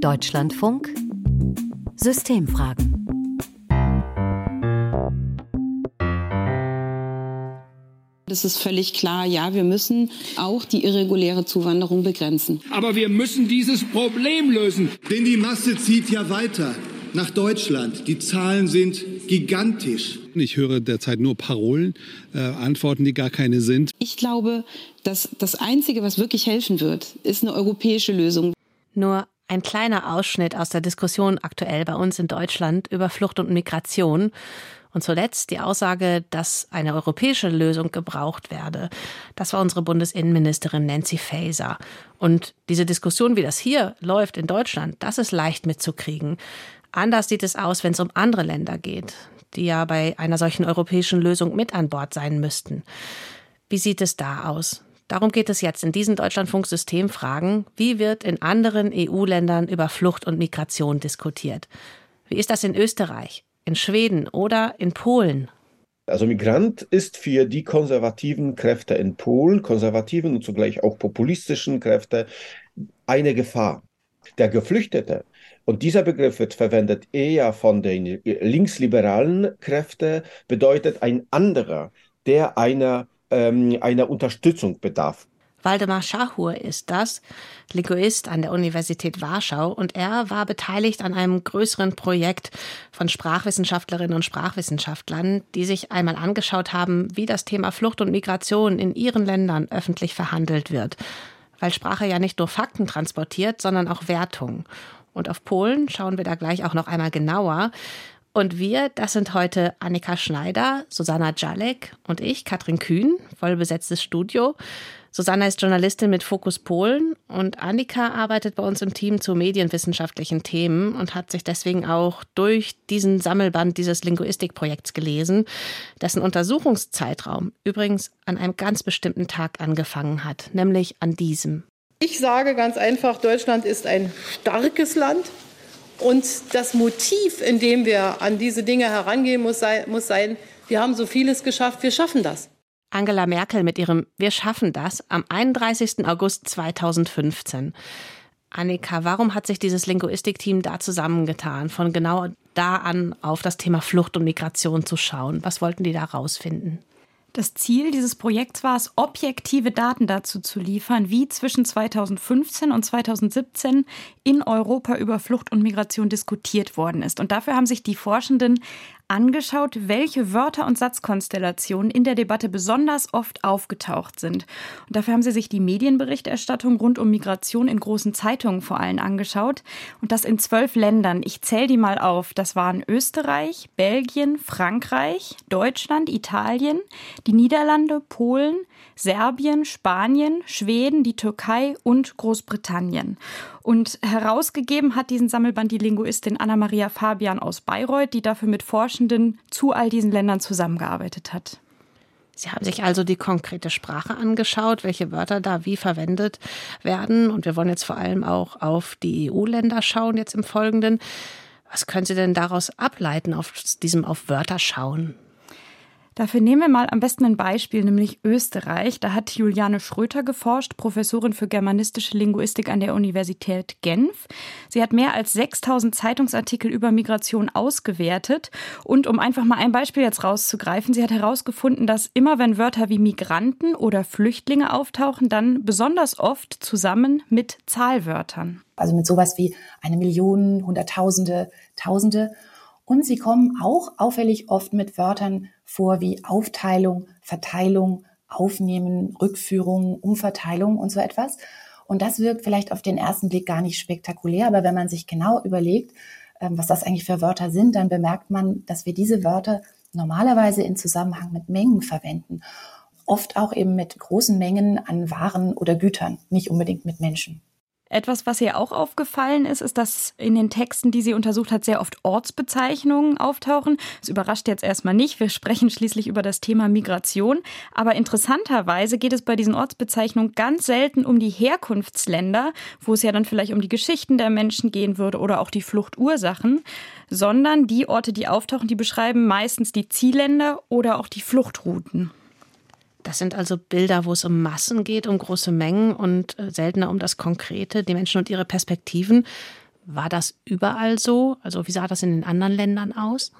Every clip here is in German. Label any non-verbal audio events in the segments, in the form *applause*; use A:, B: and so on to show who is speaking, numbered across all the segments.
A: Deutschlandfunk Systemfragen
B: Es ist völlig klar, ja, wir müssen auch die irreguläre Zuwanderung begrenzen.
C: Aber wir müssen dieses Problem lösen.
D: Denn die Masse zieht ja weiter nach Deutschland. Die Zahlen sind gigantisch.
E: Ich höre derzeit nur Parolen, äh, Antworten, die gar keine sind.
B: Ich glaube, dass das Einzige, was wirklich helfen wird, ist eine europäische Lösung.
A: Nur ein kleiner Ausschnitt aus der Diskussion aktuell bei uns in Deutschland über Flucht und Migration. Und zuletzt die Aussage, dass eine europäische Lösung gebraucht werde. Das war unsere Bundesinnenministerin Nancy Faeser. Und diese Diskussion, wie das hier läuft in Deutschland, das ist leicht mitzukriegen. Anders sieht es aus, wenn es um andere Länder geht, die ja bei einer solchen europäischen Lösung mit an Bord sein müssten. Wie sieht es da aus? Darum geht es jetzt in diesen Deutschlandfunk-Systemfragen. Wie wird in anderen EU-Ländern über Flucht und Migration diskutiert? Wie ist das in Österreich? in Schweden oder in Polen?
F: Also Migrant ist für die konservativen Kräfte in Polen, konservativen und zugleich auch populistischen Kräfte, eine Gefahr. Der Geflüchtete, und dieser Begriff wird verwendet eher von den linksliberalen Kräften, bedeutet ein anderer, der einer, ähm, einer Unterstützung bedarf.
A: Waldemar Schachur ist das, Linguist an der Universität Warschau, und er war beteiligt an einem größeren Projekt von Sprachwissenschaftlerinnen und Sprachwissenschaftlern, die sich einmal angeschaut haben, wie das Thema Flucht und Migration in ihren Ländern öffentlich verhandelt wird. Weil Sprache ja nicht nur Fakten transportiert, sondern auch Wertungen. Und auf Polen schauen wir da gleich auch noch einmal genauer. Und wir, das sind heute Annika Schneider, Susanna Jalek und ich, Katrin Kühn, vollbesetztes Studio. Susanna ist Journalistin mit Fokus Polen und Annika arbeitet bei uns im Team zu medienwissenschaftlichen Themen und hat sich deswegen auch durch diesen Sammelband dieses Linguistikprojekts gelesen, dessen Untersuchungszeitraum übrigens an einem ganz bestimmten Tag angefangen hat, nämlich an diesem.
G: Ich sage ganz einfach, Deutschland ist ein starkes Land. Und das Motiv, in dem wir an diese Dinge herangehen, muss sein, muss sein, wir haben so vieles geschafft, wir schaffen das.
A: Angela Merkel mit ihrem Wir schaffen das am 31. August 2015. Annika, warum hat sich dieses Linguistikteam da zusammengetan, von genau da an auf das Thema Flucht und Migration zu schauen? Was wollten die da rausfinden?
H: Das Ziel dieses Projekts war es, objektive Daten dazu zu liefern, wie zwischen 2015 und 2017 in Europa über Flucht und Migration diskutiert worden ist. Und dafür haben sich die Forschenden angeschaut, welche Wörter und Satzkonstellationen in der Debatte besonders oft aufgetaucht sind. Und dafür haben sie sich die Medienberichterstattung rund um Migration in großen Zeitungen vor allem angeschaut. Und das in zwölf Ländern. Ich zähle die mal auf. Das waren Österreich, Belgien, Frankreich, Deutschland, Italien, die Niederlande, Polen, Serbien, Spanien, Schweden, die Türkei und Großbritannien. Und herausgegeben hat diesen Sammelband die Linguistin Anna-Maria Fabian aus Bayreuth, die dafür mit Forschenden zu all diesen Ländern zusammengearbeitet hat.
A: Sie haben sich also die konkrete Sprache angeschaut, welche Wörter da wie verwendet werden. Und wir wollen jetzt vor allem auch auf die EU-Länder schauen, jetzt im Folgenden. Was können Sie denn daraus ableiten, auf diesem auf Wörter schauen?
H: Dafür nehmen wir mal am besten ein Beispiel, nämlich Österreich. Da hat Juliane Schröter geforscht, Professorin für germanistische Linguistik an der Universität Genf. Sie hat mehr als 6000 Zeitungsartikel über Migration ausgewertet. Und um einfach mal ein Beispiel jetzt rauszugreifen, sie hat herausgefunden, dass immer wenn Wörter wie Migranten oder Flüchtlinge auftauchen, dann besonders oft zusammen mit Zahlwörtern.
I: Also mit sowas wie eine Million, Hunderttausende, Tausende. Und sie kommen auch auffällig oft mit Wörtern vor wie Aufteilung, Verteilung, Aufnehmen, Rückführung, Umverteilung und so etwas. Und das wirkt vielleicht auf den ersten Blick gar nicht spektakulär, aber wenn man sich genau überlegt, ähm, was das eigentlich für Wörter sind, dann bemerkt man, dass wir diese Wörter normalerweise in Zusammenhang mit Mengen verwenden. Oft auch eben mit großen Mengen an Waren oder Gütern, nicht unbedingt mit Menschen.
H: Etwas, was ihr auch aufgefallen ist, ist, dass in den Texten, die sie untersucht hat, sehr oft Ortsbezeichnungen auftauchen. Das überrascht jetzt erstmal nicht. Wir sprechen schließlich über das Thema Migration. Aber interessanterweise geht es bei diesen Ortsbezeichnungen ganz selten um die Herkunftsländer, wo es ja dann vielleicht um die Geschichten der Menschen gehen würde oder auch die Fluchtursachen, sondern die Orte, die auftauchen, die beschreiben meistens die Zielländer oder auch die Fluchtrouten.
A: Das sind also Bilder, wo es um Massen geht, um große Mengen und äh, seltener um das Konkrete, die Menschen und ihre Perspektiven. War das überall so? Also wie sah das in den anderen Ländern aus?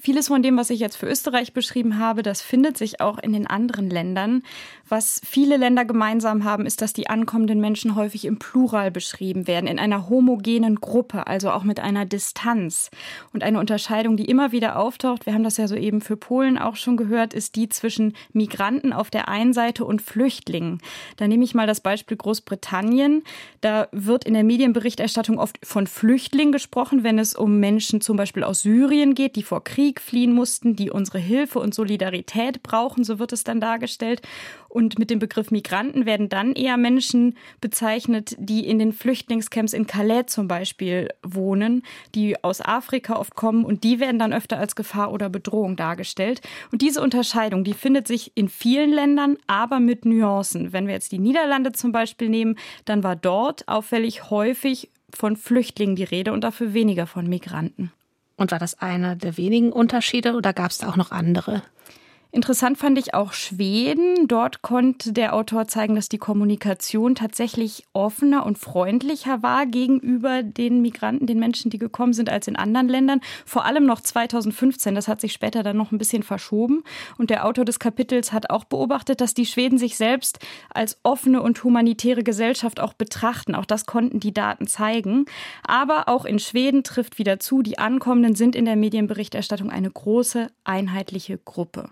H: Vieles von dem, was ich jetzt für Österreich beschrieben habe, das findet sich auch in den anderen Ländern. Was viele Länder gemeinsam haben, ist, dass die ankommenden Menschen häufig im Plural beschrieben werden, in einer homogenen Gruppe, also auch mit einer Distanz. Und eine Unterscheidung, die immer wieder auftaucht, wir haben das ja soeben für Polen auch schon gehört, ist die zwischen Migranten auf der einen Seite und Flüchtlingen. Da nehme ich mal das Beispiel Großbritannien. Da wird in der Medienberichterstattung oft von Flüchtlingen gesprochen, wenn es um Menschen zum Beispiel aus Syrien geht, die vor Krieg Krieg fliehen mussten, die unsere Hilfe und Solidarität brauchen, so wird es dann dargestellt. Und mit dem Begriff Migranten werden dann eher Menschen bezeichnet, die in den Flüchtlingscamps in Calais zum Beispiel wohnen, die aus Afrika oft kommen und die werden dann öfter als Gefahr oder Bedrohung dargestellt. Und diese Unterscheidung, die findet sich in vielen Ländern, aber mit Nuancen. Wenn wir jetzt die Niederlande zum Beispiel nehmen, dann war dort auffällig häufig von Flüchtlingen die Rede und dafür weniger von Migranten.
A: Und war das einer der wenigen Unterschiede oder gab es da auch noch andere?
H: Interessant fand ich auch Schweden. Dort konnte der Autor zeigen, dass die Kommunikation tatsächlich offener und freundlicher war gegenüber den Migranten, den Menschen, die gekommen sind, als in anderen Ländern. Vor allem noch 2015. Das hat sich später dann noch ein bisschen verschoben. Und der Autor des Kapitels hat auch beobachtet, dass die Schweden sich selbst als offene und humanitäre Gesellschaft auch betrachten. Auch das konnten die Daten zeigen. Aber auch in Schweden trifft wieder zu, die Ankommenden sind in der Medienberichterstattung eine große, einheitliche Gruppe.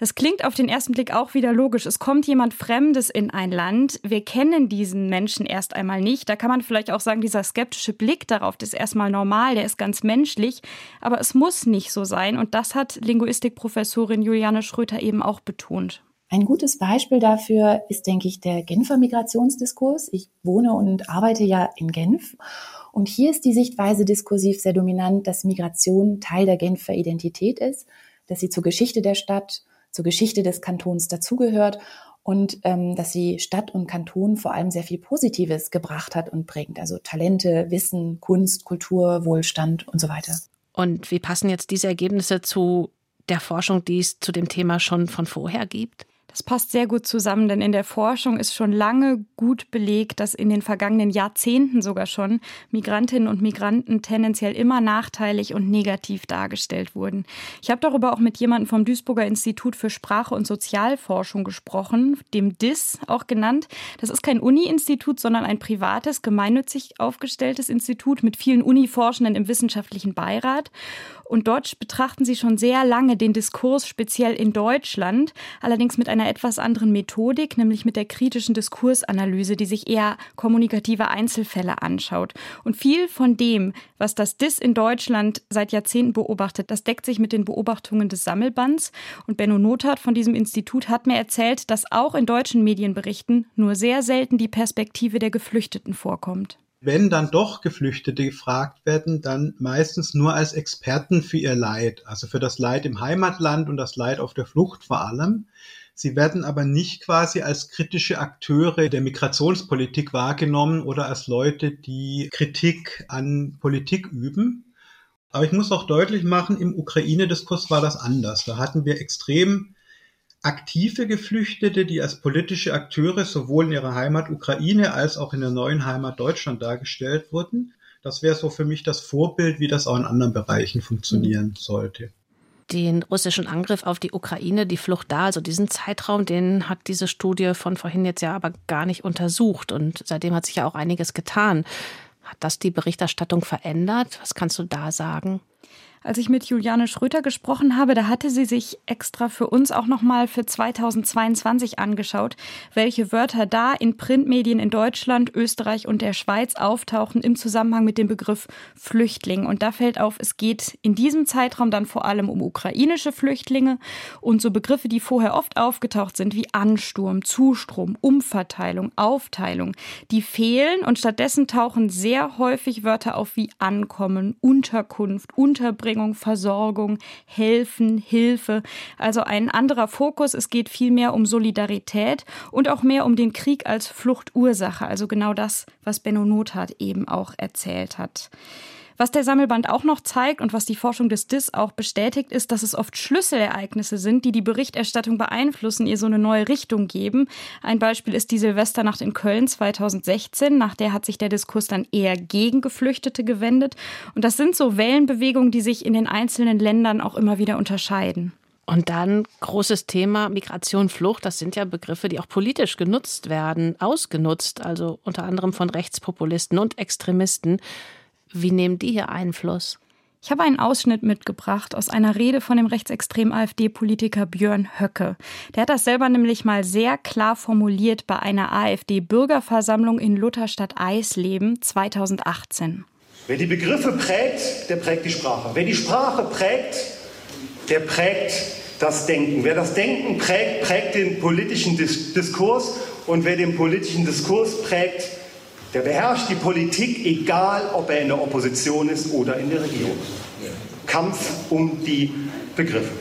H: Das klingt auf den ersten Blick auch wieder logisch. Es kommt jemand Fremdes in ein Land. Wir kennen diesen Menschen erst einmal nicht. Da kann man vielleicht auch sagen, dieser skeptische Blick darauf, das ist erstmal normal, der ist ganz menschlich. Aber es muss nicht so sein. Und das hat Linguistikprofessorin Juliane Schröter eben auch betont.
I: Ein gutes Beispiel dafür ist, denke ich, der Genfer Migrationsdiskurs. Ich wohne und arbeite ja in Genf. Und hier ist die Sichtweise diskursiv sehr dominant, dass Migration Teil der Genfer Identität ist, dass sie zur Geschichte der Stadt zur Geschichte des Kantons dazugehört und ähm, dass sie Stadt und Kanton vor allem sehr viel Positives gebracht hat und bringt. Also Talente, Wissen, Kunst, Kultur, Wohlstand und so weiter.
A: Und wie passen jetzt diese Ergebnisse zu der Forschung, die es zu dem Thema schon von vorher gibt?
H: Das passt sehr gut zusammen, denn in der Forschung ist schon lange gut belegt, dass in den vergangenen Jahrzehnten sogar schon Migrantinnen und Migranten tendenziell immer nachteilig und negativ dargestellt wurden. Ich habe darüber auch mit jemandem vom Duisburger Institut für Sprache und Sozialforschung gesprochen, dem DIS auch genannt. Das ist kein Uni-Institut, sondern ein privates, gemeinnützig aufgestelltes Institut mit vielen Uni-Forschenden im wissenschaftlichen Beirat. Und dort betrachten sie schon sehr lange den Diskurs speziell in Deutschland, allerdings mit einer etwas anderen Methodik, nämlich mit der kritischen Diskursanalyse, die sich eher kommunikative Einzelfälle anschaut. Und viel von dem, was das DIS in Deutschland seit Jahrzehnten beobachtet, das deckt sich mit den Beobachtungen des Sammelbands. Und Benno Nothardt von diesem Institut hat mir erzählt, dass auch in deutschen Medienberichten nur sehr selten die Perspektive der Geflüchteten vorkommt.
J: Wenn dann doch Geflüchtete gefragt werden, dann meistens nur als Experten für ihr Leid, also für das Leid im Heimatland und das Leid auf der Flucht vor allem. Sie werden aber nicht quasi als kritische Akteure der Migrationspolitik wahrgenommen oder als Leute, die Kritik an Politik üben. Aber ich muss auch deutlich machen, im Ukraine-Diskurs war das anders. Da hatten wir extrem aktive Geflüchtete, die als politische Akteure sowohl in ihrer Heimat Ukraine als auch in der neuen Heimat Deutschland dargestellt wurden. Das wäre so für mich das Vorbild, wie das auch in anderen Bereichen funktionieren sollte.
A: Den russischen Angriff auf die Ukraine, die Flucht da, also diesen Zeitraum, den hat diese Studie von vorhin jetzt ja aber gar nicht untersucht. Und seitdem hat sich ja auch einiges getan. Hat das die Berichterstattung verändert? Was kannst du da sagen?
H: Als ich mit Juliane Schröter gesprochen habe, da hatte sie sich extra für uns auch nochmal für 2022 angeschaut, welche Wörter da in Printmedien in Deutschland, Österreich und der Schweiz auftauchen im Zusammenhang mit dem Begriff Flüchtling. Und da fällt auf, es geht in diesem Zeitraum dann vor allem um ukrainische Flüchtlinge und so Begriffe, die vorher oft aufgetaucht sind, wie Ansturm, Zustrom, Umverteilung, Aufteilung, die fehlen und stattdessen tauchen sehr häufig Wörter auf wie Ankommen, Unterkunft, Unterbringung, Unterbringung, Versorgung, Helfen, Hilfe. Also ein anderer Fokus. Es geht viel mehr um Solidarität und auch mehr um den Krieg als Fluchtursache. Also genau das, was Benno Nothardt eben auch erzählt hat. Was der Sammelband auch noch zeigt und was die Forschung des DIS auch bestätigt, ist, dass es oft Schlüsselereignisse sind, die die Berichterstattung beeinflussen, ihr so eine neue Richtung geben. Ein Beispiel ist die Silvesternacht in Köln 2016. Nach der hat sich der Diskurs dann eher gegen Geflüchtete gewendet. Und das sind so Wellenbewegungen, die sich in den einzelnen Ländern auch immer wieder unterscheiden.
A: Und dann großes Thema Migration, Flucht. Das sind ja Begriffe, die auch politisch genutzt werden, ausgenutzt, also unter anderem von Rechtspopulisten und Extremisten. Wie nehmen die hier Einfluss?
H: Ich habe einen Ausschnitt mitgebracht aus einer Rede von dem rechtsextremen AfD-Politiker Björn Höcke. Der hat das selber nämlich mal sehr klar formuliert bei einer AfD-Bürgerversammlung in Lutherstadt Eisleben 2018.
K: Wer die Begriffe prägt, der prägt die Sprache. Wer die Sprache prägt, der prägt das Denken. Wer das Denken prägt, prägt den politischen Diskurs und wer den politischen Diskurs prägt, der beherrscht die Politik, egal ob er in der Opposition ist oder in der Regierung. Kampf um die Begriffe.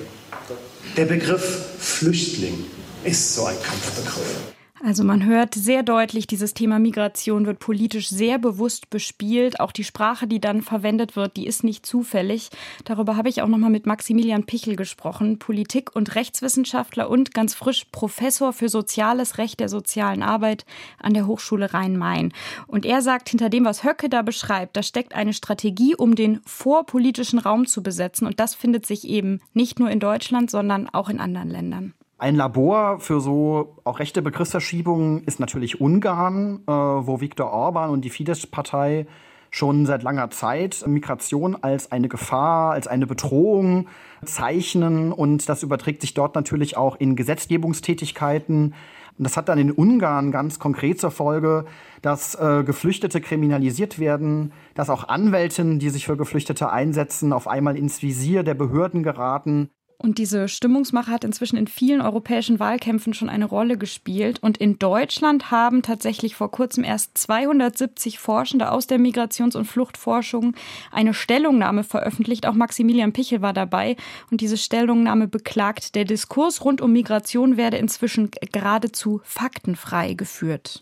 K: Der Begriff Flüchtling ist so ein Kampfbegriff.
H: Also man hört sehr deutlich, dieses Thema Migration wird politisch sehr bewusst bespielt. Auch die Sprache, die dann verwendet wird, die ist nicht zufällig. Darüber habe ich auch noch mal mit Maximilian Pichel gesprochen, Politik- und Rechtswissenschaftler und ganz frisch Professor für soziales Recht der sozialen Arbeit an der Hochschule Rhein-Main. Und er sagt, hinter dem, was Höcke da beschreibt, da steckt eine Strategie, um den vorpolitischen Raum zu besetzen. Und das findet sich eben nicht nur in Deutschland, sondern auch in anderen Ländern.
L: Ein Labor für so auch rechte Begriffsverschiebungen ist natürlich Ungarn, äh, wo Viktor Orban und die Fidesz-Partei schon seit langer Zeit Migration als eine Gefahr, als eine Bedrohung zeichnen. Und das überträgt sich dort natürlich auch in Gesetzgebungstätigkeiten. Und das hat dann in Ungarn ganz konkret zur Folge, dass äh, Geflüchtete kriminalisiert werden, dass auch Anwältinnen, die sich für Geflüchtete einsetzen, auf einmal ins Visier der Behörden geraten.
H: Und diese Stimmungsmache hat inzwischen in vielen europäischen Wahlkämpfen schon eine Rolle gespielt. Und in Deutschland haben tatsächlich vor kurzem erst 270 Forschende aus der Migrations- und Fluchtforschung eine Stellungnahme veröffentlicht. Auch Maximilian Pichel war dabei. Und diese Stellungnahme beklagt, der Diskurs rund um Migration werde inzwischen geradezu faktenfrei geführt.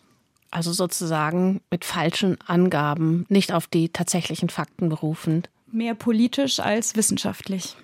A: Also sozusagen mit falschen Angaben, nicht auf die tatsächlichen Fakten berufend.
H: Mehr politisch als wissenschaftlich.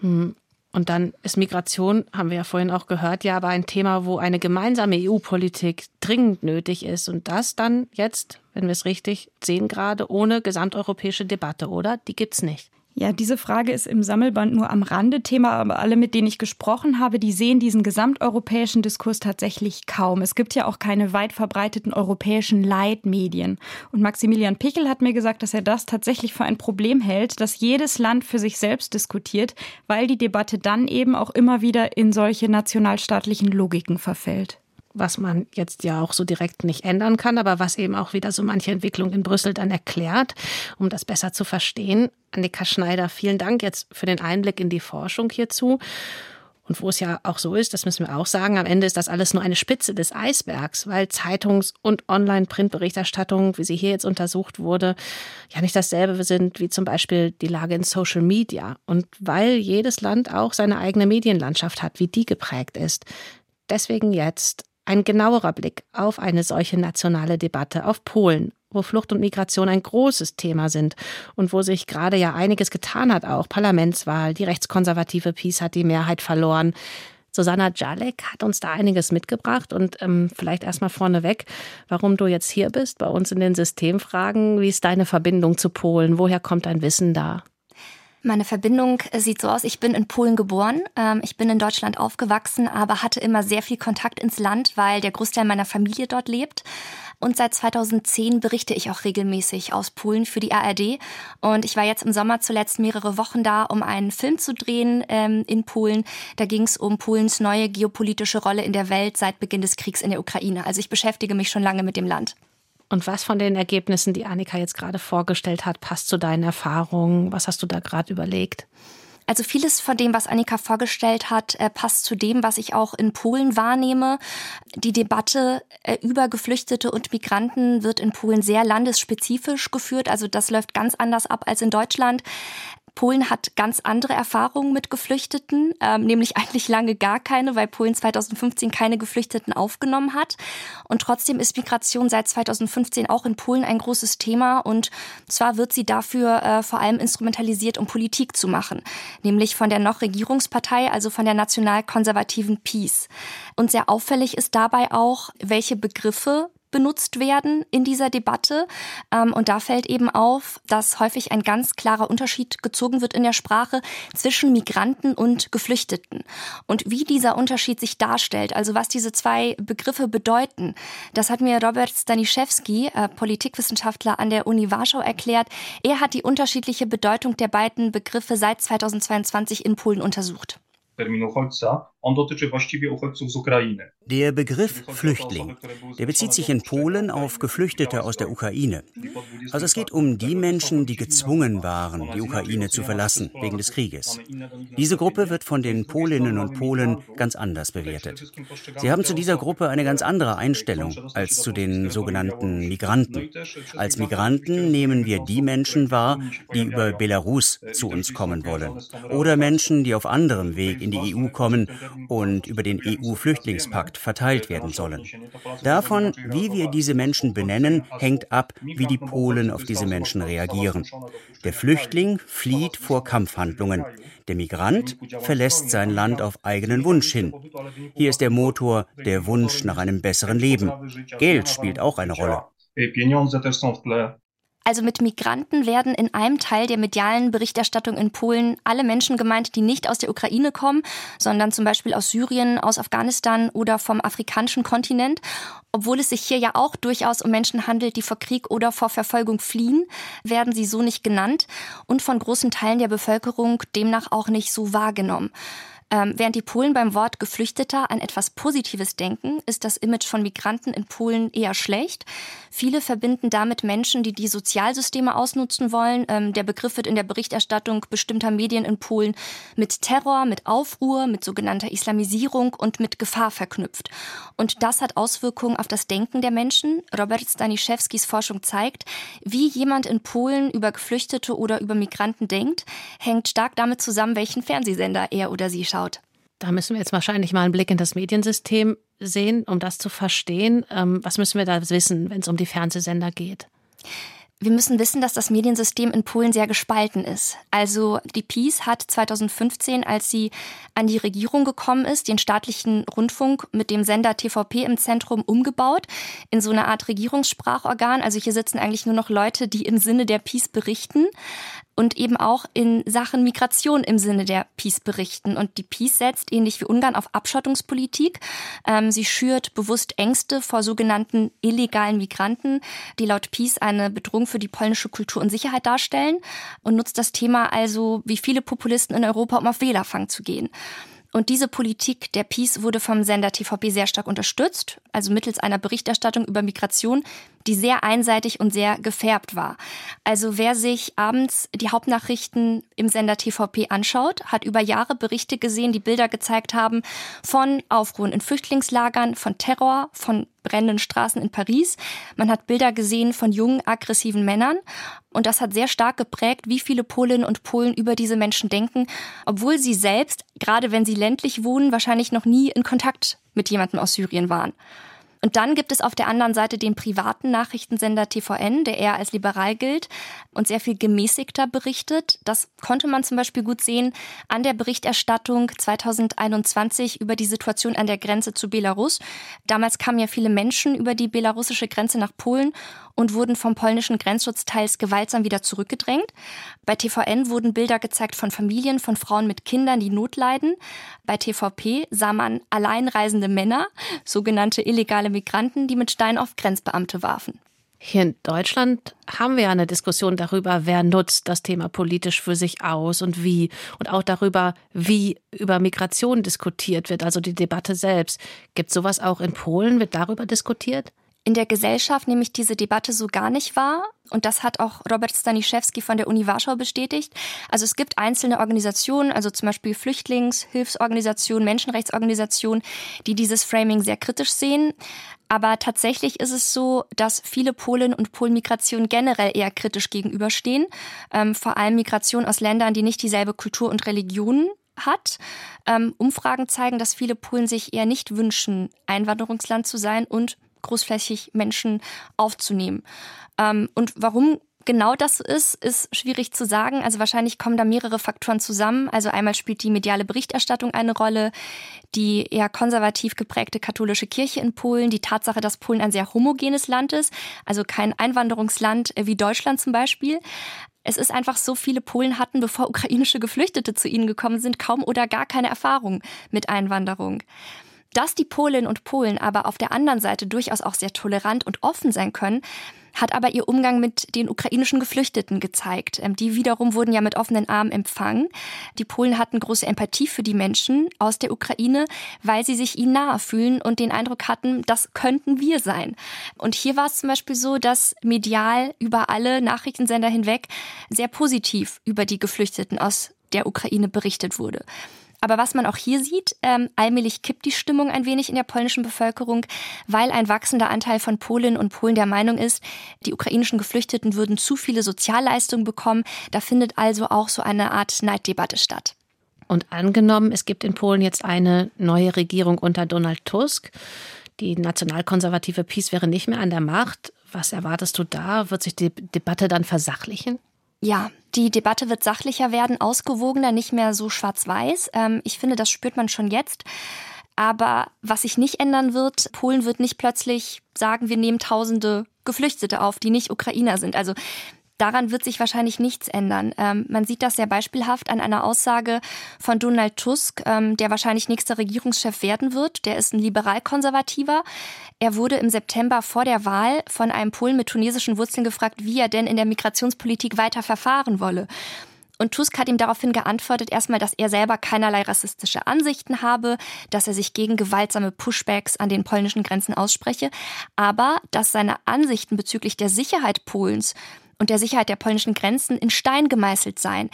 A: Hm. Und dann ist Migration, haben wir ja vorhin auch gehört, ja aber ein Thema, wo eine gemeinsame EU-Politik dringend nötig ist. Und das dann jetzt, wenn wir es richtig sehen, gerade ohne gesamteuropäische Debatte, oder? Die gibt's nicht.
H: Ja, diese Frage ist im Sammelband nur am Rande Thema, aber alle, mit denen ich gesprochen habe, die sehen diesen gesamteuropäischen Diskurs tatsächlich kaum. Es gibt ja auch keine weit verbreiteten europäischen Leitmedien. Und Maximilian Pickel hat mir gesagt, dass er das tatsächlich für ein Problem hält, dass jedes Land für sich selbst diskutiert, weil die Debatte dann eben auch immer wieder in solche nationalstaatlichen Logiken verfällt
A: was man jetzt ja auch so direkt nicht ändern kann, aber was eben auch wieder so manche Entwicklung in Brüssel dann erklärt, um das besser zu verstehen. Annika Schneider, vielen Dank jetzt für den Einblick in die Forschung hierzu. Und wo es ja auch so ist, das müssen wir auch sagen, am Ende ist das alles nur eine Spitze des Eisbergs, weil Zeitungs- und Online-Printberichterstattung, wie sie hier jetzt untersucht wurde, ja nicht dasselbe sind wie zum Beispiel die Lage in Social Media. Und weil jedes Land auch seine eigene Medienlandschaft hat, wie die geprägt ist. Deswegen jetzt ein genauerer Blick auf eine solche nationale Debatte auf Polen, wo Flucht und Migration ein großes Thema sind und wo sich gerade ja einiges getan hat, auch Parlamentswahl, die rechtskonservative PiS hat die Mehrheit verloren. Susanna Jalek hat uns da einiges mitgebracht und ähm, vielleicht erstmal vorneweg, warum du jetzt hier bist bei uns in den Systemfragen. Wie ist deine Verbindung zu Polen? Woher kommt dein Wissen da?
M: Meine Verbindung äh, sieht so aus, ich bin in Polen geboren, ähm, ich bin in Deutschland aufgewachsen, aber hatte immer sehr viel Kontakt ins Land, weil der Großteil meiner Familie dort lebt. Und seit 2010 berichte ich auch regelmäßig aus Polen für die ARD. Und ich war jetzt im Sommer zuletzt mehrere Wochen da, um einen Film zu drehen ähm, in Polen. Da ging es um Polens neue geopolitische Rolle in der Welt seit Beginn des Kriegs in der Ukraine. Also ich beschäftige mich schon lange mit dem Land.
A: Und was von den Ergebnissen, die Annika jetzt gerade vorgestellt hat, passt zu deinen Erfahrungen? Was hast du da gerade überlegt?
M: Also vieles von dem, was Annika vorgestellt hat, äh, passt zu dem, was ich auch in Polen wahrnehme. Die Debatte äh, über Geflüchtete und Migranten wird in Polen sehr landesspezifisch geführt. Also das läuft ganz anders ab als in Deutschland. Polen hat ganz andere Erfahrungen mit Geflüchteten, ähm, nämlich *laughs* eigentlich lange gar keine, weil Polen 2015 keine Geflüchteten aufgenommen hat. Und trotzdem ist Migration seit 2015 auch in Polen ein großes Thema. Und zwar wird sie dafür äh, vor allem instrumentalisiert, um Politik zu machen, nämlich von der noch Regierungspartei, also von der nationalkonservativen PiS. Und sehr auffällig ist dabei auch, welche Begriffe benutzt werden in dieser Debatte. Ähm, und da fällt eben auf, dass häufig ein ganz klarer Unterschied gezogen wird in der Sprache zwischen Migranten und Geflüchteten. Und wie dieser Unterschied sich darstellt, also was diese zwei Begriffe bedeuten, das hat mir Robert Staniszewski, äh, Politikwissenschaftler an der Uni Warschau, erklärt. Er hat die unterschiedliche Bedeutung der beiden Begriffe seit 2022 in Polen untersucht.
N: On dotyczy właściwie uchodźców z Ukrainy. Der Begriff Flüchtling, der bezieht sich in Polen auf Geflüchtete aus der Ukraine. Also es geht um die Menschen, die gezwungen waren, die Ukraine zu verlassen wegen des Krieges. Diese Gruppe wird von den Polinnen und Polen ganz anders bewertet. Sie haben zu dieser Gruppe eine ganz andere Einstellung als zu den sogenannten Migranten. Als Migranten nehmen wir die Menschen wahr, die über Belarus zu uns kommen wollen. Oder Menschen, die auf anderem Weg in die EU kommen und über den EU-Flüchtlingspakt verteilt werden sollen. Davon, wie wir diese Menschen benennen, hängt ab, wie die Polen auf diese Menschen reagieren. Der Flüchtling flieht vor Kampfhandlungen. Der Migrant verlässt sein Land auf eigenen Wunsch hin. Hier ist der Motor der Wunsch nach einem besseren Leben. Geld spielt auch eine Rolle.
M: Also mit Migranten werden in einem Teil der medialen Berichterstattung in Polen alle Menschen gemeint, die nicht aus der Ukraine kommen, sondern zum Beispiel aus Syrien, aus Afghanistan oder vom afrikanischen Kontinent. Obwohl es sich hier ja auch durchaus um Menschen handelt, die vor Krieg oder vor Verfolgung fliehen, werden sie so nicht genannt und von großen Teilen der Bevölkerung demnach auch nicht so wahrgenommen. Ähm, während die Polen beim Wort Geflüchteter an etwas Positives denken, ist das Image von Migranten in Polen eher schlecht. Viele verbinden damit Menschen, die die Sozialsysteme ausnutzen wollen. Ähm, der Begriff wird in der Berichterstattung bestimmter Medien in Polen mit Terror, mit Aufruhr, mit sogenannter Islamisierung und mit Gefahr verknüpft. Und das hat Auswirkungen auf das Denken der Menschen. Robert Staniszewskis Forschung zeigt, wie jemand in Polen über Geflüchtete oder über Migranten denkt, hängt stark damit zusammen, welchen Fernsehsender er oder sie schaut anschaut.
A: Da müssen wir jetzt wahrscheinlich mal einen Blick in das Mediensystem sehen, um das zu verstehen. Ähm, was müssen wir da wissen, wenn es um die Fernsehsender geht?
M: Wir müssen wissen, dass das Mediensystem in Polen sehr gespalten ist. Also die PiS hat 2015, als sie an die Regierung gekommen ist, den staatlichen Rundfunk mit dem Sender TVP im Zentrum umgebaut in so eine Art Regierungssprachorgan. Also hier sitzen eigentlich nur noch Leute, die im Sinne der PiS berichten und eben auch in Sachen Migration im Sinne der Peace berichten. Und die Peace setzt, ähnlich wie Ungarn, auf Abschottungspolitik. Ähm, sie schürt bewusst Ängste vor sogenannten illegalen Migranten, die laut Peace eine Bedrohung für die polnische Kultur und Sicherheit darstellen und nutzt das Thema also wie viele Populisten in Europa, um auf Wählerfang zu gehen. Und diese Politik der Peace wurde vom Sender TVP sehr stark unterstützt, also mittels einer Berichterstattung über Migration, die sehr einseitig und sehr gefärbt war. Also wer sich abends die Hauptnachrichten im Sender TVP anschaut, hat über Jahre Berichte gesehen, die Bilder gezeigt haben von Aufruhren in Flüchtlingslagern, von Terror, von brennenden Straßen in Paris. Man hat Bilder gesehen von jungen, aggressiven Männern. Und das hat sehr stark geprägt, wie viele Polinnen und Polen über diese Menschen denken, obwohl sie selbst, gerade wenn sie ländlich wohnen, wahrscheinlich noch nie in Kontakt mit jemandem aus Syrien waren. Und dann gibt es auf der anderen Seite den privaten Nachrichtensender TVN, der eher als liberal gilt und sehr viel gemäßigter berichtet. Das konnte man zum Beispiel gut sehen an der Berichterstattung 2021 über die Situation an der Grenze zu Belarus. Damals kamen ja viele Menschen über die belarussische Grenze nach Polen und wurden vom polnischen Grenzschutz teils gewaltsam wieder zurückgedrängt. Bei TVN wurden Bilder gezeigt von Familien, von Frauen mit Kindern, die Not leiden. Bei TVP sah man alleinreisende Männer, sogenannte illegale Migranten, die mit Steinen auf Grenzbeamte warfen.
A: Hier in Deutschland haben wir ja eine Diskussion darüber, wer nutzt das Thema politisch für sich aus und wie. Und auch darüber, wie über Migration diskutiert wird, also die Debatte selbst. Gibt sowas auch in Polen? Wird darüber diskutiert?
M: In der Gesellschaft nehme ich diese Debatte so gar nicht wahr. Und das hat auch Robert Staniszewski von der Uni Warschau bestätigt. Also es gibt einzelne Organisationen, also zum Beispiel Flüchtlingshilfsorganisationen, Menschenrechtsorganisationen, die dieses Framing sehr kritisch sehen. Aber tatsächlich ist es so, dass viele Polen und Polenmigration generell eher kritisch gegenüberstehen. Ähm, vor allem Migration aus Ländern, die nicht dieselbe Kultur und Religion hat. Ähm, Umfragen zeigen, dass viele Polen sich eher nicht wünschen, Einwanderungsland zu sein und großflächig Menschen aufzunehmen. Ähm, und warum genau das ist, ist schwierig zu sagen. Also wahrscheinlich kommen da mehrere Faktoren zusammen. Also einmal spielt die mediale Berichterstattung eine Rolle, die eher konservativ geprägte katholische Kirche in Polen, die Tatsache, dass Polen ein sehr homogenes Land ist, also kein Einwanderungsland wie Deutschland zum Beispiel. Es ist einfach so, viele Polen hatten, bevor *laughs* ukrainische Geflüchtete zu ihnen gekommen sind, kaum oder gar keine Erfahrung mit Einwanderung. Dass die Polinnen und Polen aber auf der anderen Seite durchaus auch sehr tolerant und offen sein können, hat aber ihr Umgang mit den ukrainischen Geflüchteten gezeigt. Ähm, die wiederum wurden ja mit offenen Armen empfangen. Die Polen hatten große Empathie für die Menschen aus der Ukraine, weil sie sich ihnen nahe fühlen und den Eindruck hatten, das könnten wir sein. Und hier war es zum Beispiel so, dass medial über alle Nachrichtensender hinweg sehr positiv über die Geflüchteten aus der Ukraine berichtet wurde. Aber was man auch hier sieht, ähm, allmählich kippt die Stimmung ein wenig in der polnischen Bevölkerung, weil ein wachsender Anteil von Polinnen und Polen der Meinung ist, die ukrainischen Geflüchteten würden zu viele Sozialleistungen bekommen. Da findet also auch so eine Art Neiddebatte statt.
A: Und angenommen, es gibt in Polen jetzt eine neue Regierung unter Donald Tusk. Die nationalkonservative PiS wäre nicht mehr an der Macht. Was erwartest du da? Wird sich die Debatte dann versachlichen?
M: Ja, die Debatte wird sachlicher werden, ausgewogener, nicht mehr so schwarz-weiß. Ähm, ich finde, das spürt man schon jetzt. Aber was sich nicht ändern wird, Polen wird nicht plötzlich sagen, wir nehmen tausende Geflüchtete auf, die nicht Ukrainer sind. Also Daran wird sich wahrscheinlich nichts ändern. Ähm, man sieht das sehr beispielhaft an einer Aussage von Donald Tusk, ähm, der wahrscheinlich nächster Regierungschef werden wird. Der ist ein liberal-konservativer. Er wurde im September vor der Wahl von einem Polen mit tunesischen Wurzeln gefragt, wie er denn in der Migrationspolitik weiter verfahren wolle. Und Tusk hat ihm daraufhin geantwortet, erstmal, dass er selber keinerlei rassistische Ansichten habe, dass er sich gegen gewaltsame Pushbacks an den polnischen Grenzen ausspreche, aber dass seine Ansichten bezüglich der Sicherheit Polens und der Sicherheit der polnischen Grenzen in Stein gemeißelt sein.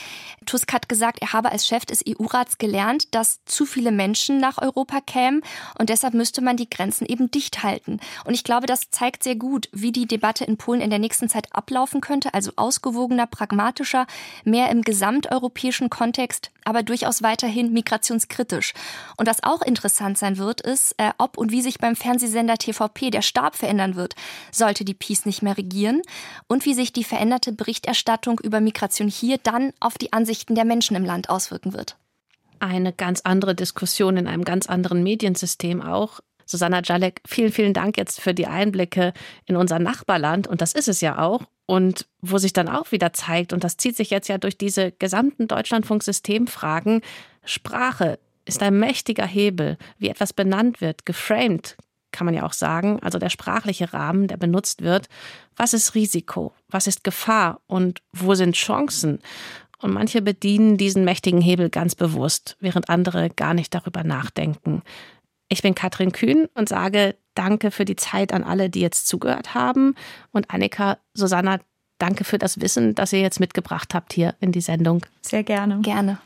M: Tusk hat gesagt, er habe als Chef des EU-Rats gelernt, dass zu viele Menschen nach Europa kämen und deshalb müsste man die Grenzen eben dicht halten. Und ich glaube, das zeigt sehr gut, wie die Debatte in Polen in der nächsten Zeit ablaufen könnte, also ausgewogener, pragmatischer, mehr im gesamteuropäischen Kontext, aber durchaus weiterhin migrationskritisch. Und was auch interessant sein wird, ist, äh, ob und wie sich beim Fernsehsender TVP der Stab verändern wird, sollte die Peace nicht mehr regieren und wie sich die veränderte Berichterstattung über Migration hier dann auf die Ansichten der Menschen im Land auswirken wird.
A: Eine ganz andere Diskussion in einem ganz anderen Mediensystem auch. Susanna Jalek, vielen, vielen Dank jetzt für die Einblicke in unser Nachbarland. Und das ist es ja auch. Und wo sich dann auch wieder zeigt, und das zieht sich jetzt ja durch diese gesamten Deutschlandfunk-Systemfragen, Sprache ist ein mächtiger Hebel, wie etwas benannt wird, geframed, kann man ja auch sagen, also der sprachliche Rahmen, der benutzt wird. Was ist Risiko? Was ist Gefahr? Und wo sind Chancen? Und manche bedienen diesen mächtigen Hebel ganz bewusst, während andere gar nicht darüber nachdenken. Ich bin Katrin Kühn und sage Danke für die Zeit an alle, die jetzt zugehört haben. Und Annika, Susanna, danke für das Wissen, das ihr jetzt mitgebracht habt hier in die Sendung.
H: Sehr gerne.
M: Gerne.